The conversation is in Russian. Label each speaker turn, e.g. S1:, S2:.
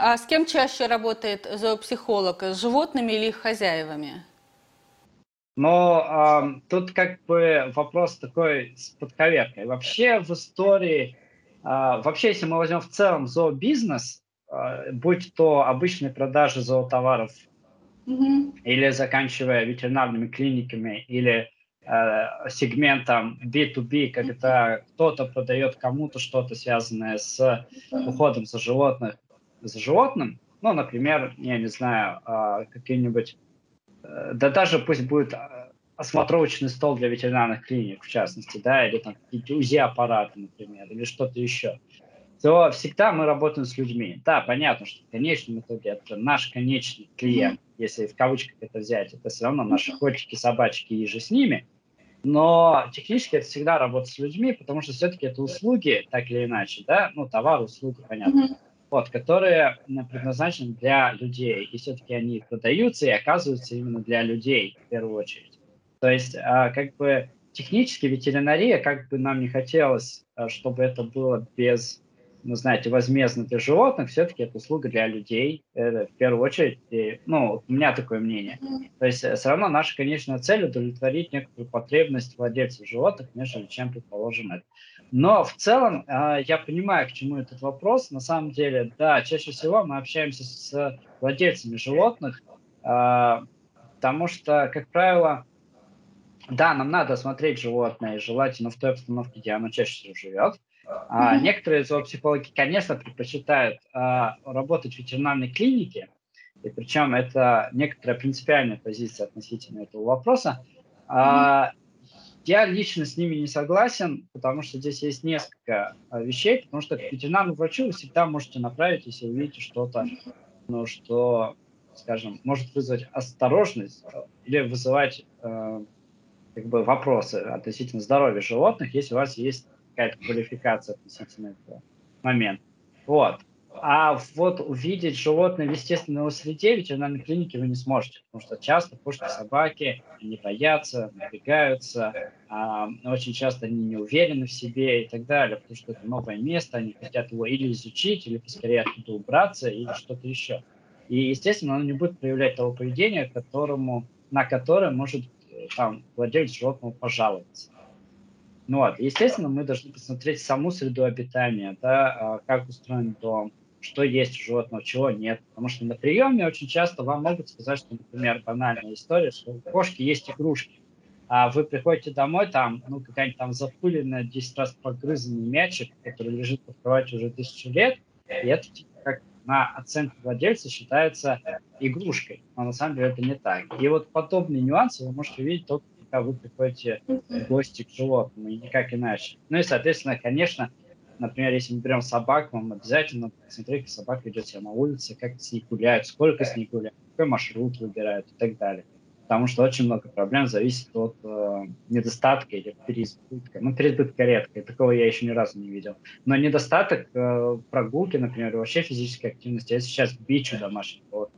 S1: А с кем чаще работает зоопсихолог? С животными или их хозяевами?
S2: Но э, тут как бы вопрос такой с подковеркой. Вообще в истории, э, вообще если мы возьмем в целом зообизнес, э, будь то обычные продажи зоотоваров mm-hmm. или заканчивая ветеринарными клиниками или э, сегментом B2B, когда кто-то продает кому-то что-то связанное с уходом за животных, за животным, ну, например, я не знаю, э, какие-нибудь Э, да даже пусть будет а, осмотровочный стол для ветеринарных клиник, в частности, да, или там какие-то УЗИ-аппараты, например, или что-то еще, то всегда мы работаем с людьми. Да, понятно, что в конечном итоге это наш конечный клиент, если в кавычках это взять, это все равно наши котики, собачки и же с ними, но технически это всегда работа с людьми, потому что все-таки это услуги, так или иначе, да, ну, товар, услуги, понятно. Mm-hmm вот, которые предназначены для людей. И все-таки они продаются и оказываются именно для людей в первую очередь. То есть, а, как бы технически ветеринария, как бы нам не хотелось, а, чтобы это было без, ну, знаете, возмездно для животных, все-таки это услуга для людей, это в первую очередь, и, ну, у меня такое мнение. То есть, э, все равно наша конечная цель удовлетворить некоторую потребность владельцев животных, нежели чем, предположим, это но в целом э, я понимаю, к чему этот вопрос. На самом деле, да, чаще всего мы общаемся с владельцами животных, э, потому что, как правило, да, нам надо осмотреть животное, желательно в той обстановке, где оно чаще всего живет. А mm-hmm. некоторые зоопсихологи, конечно, предпочитают а, работать в ветеринарной клинике, и причем это некоторая принципиальная позиция относительно этого вопроса. А, я лично с ними не согласен, потому что здесь есть несколько а, вещей, потому что к ветеринарному врачу вы всегда можете направить, если увидите что-то, ну, что, скажем, может вызвать осторожность э, или вызывать э, как бы вопросы относительно здоровья животных, если у вас есть какая-то квалификация относительно этого момента. Вот. А вот увидеть животное в естественной среде в ветеринарной клинике вы не сможете, потому что часто кошки, собаки, они боятся, напрягаются, а, очень часто они не уверены в себе и так далее, потому что это новое место, они хотят его или изучить, или поскорее оттуда убраться, или что-то еще. И, естественно, оно не будет проявлять того поведения, которому, на которое может э, там, владелец животного пожаловаться. Ну вот, естественно, мы должны посмотреть саму среду обитания, да, а, как устроен дом, что есть у животного, чего нет. Потому что на приеме очень часто вам могут сказать, что, например, банальная история, что у кошки есть игрушки, а вы приходите домой, там, ну, какая-нибудь там запыленная, 10 раз погрызанный мячик, который лежит под кроватью уже тысячу лет, и это типа как на оценку владельца считается игрушкой, но на самом деле это не так. И вот подобные нюансы вы можете видеть только когда вы приходите в гости к животному, и никак иначе. Ну и, соответственно, конечно, Например, если мы берем собак, вам обязательно посмотреть, как собака идет себя на улице, как с ней гуляют, сколько с ней гуляют, какой маршрут выбирают и так далее. Потому что очень много проблем зависит от э, недостатка или переизбытка. Ну, переизбытка редко, такого я еще ни разу не видел. Но недостаток э, прогулки, например, вообще физической активности, я сейчас бичу животных.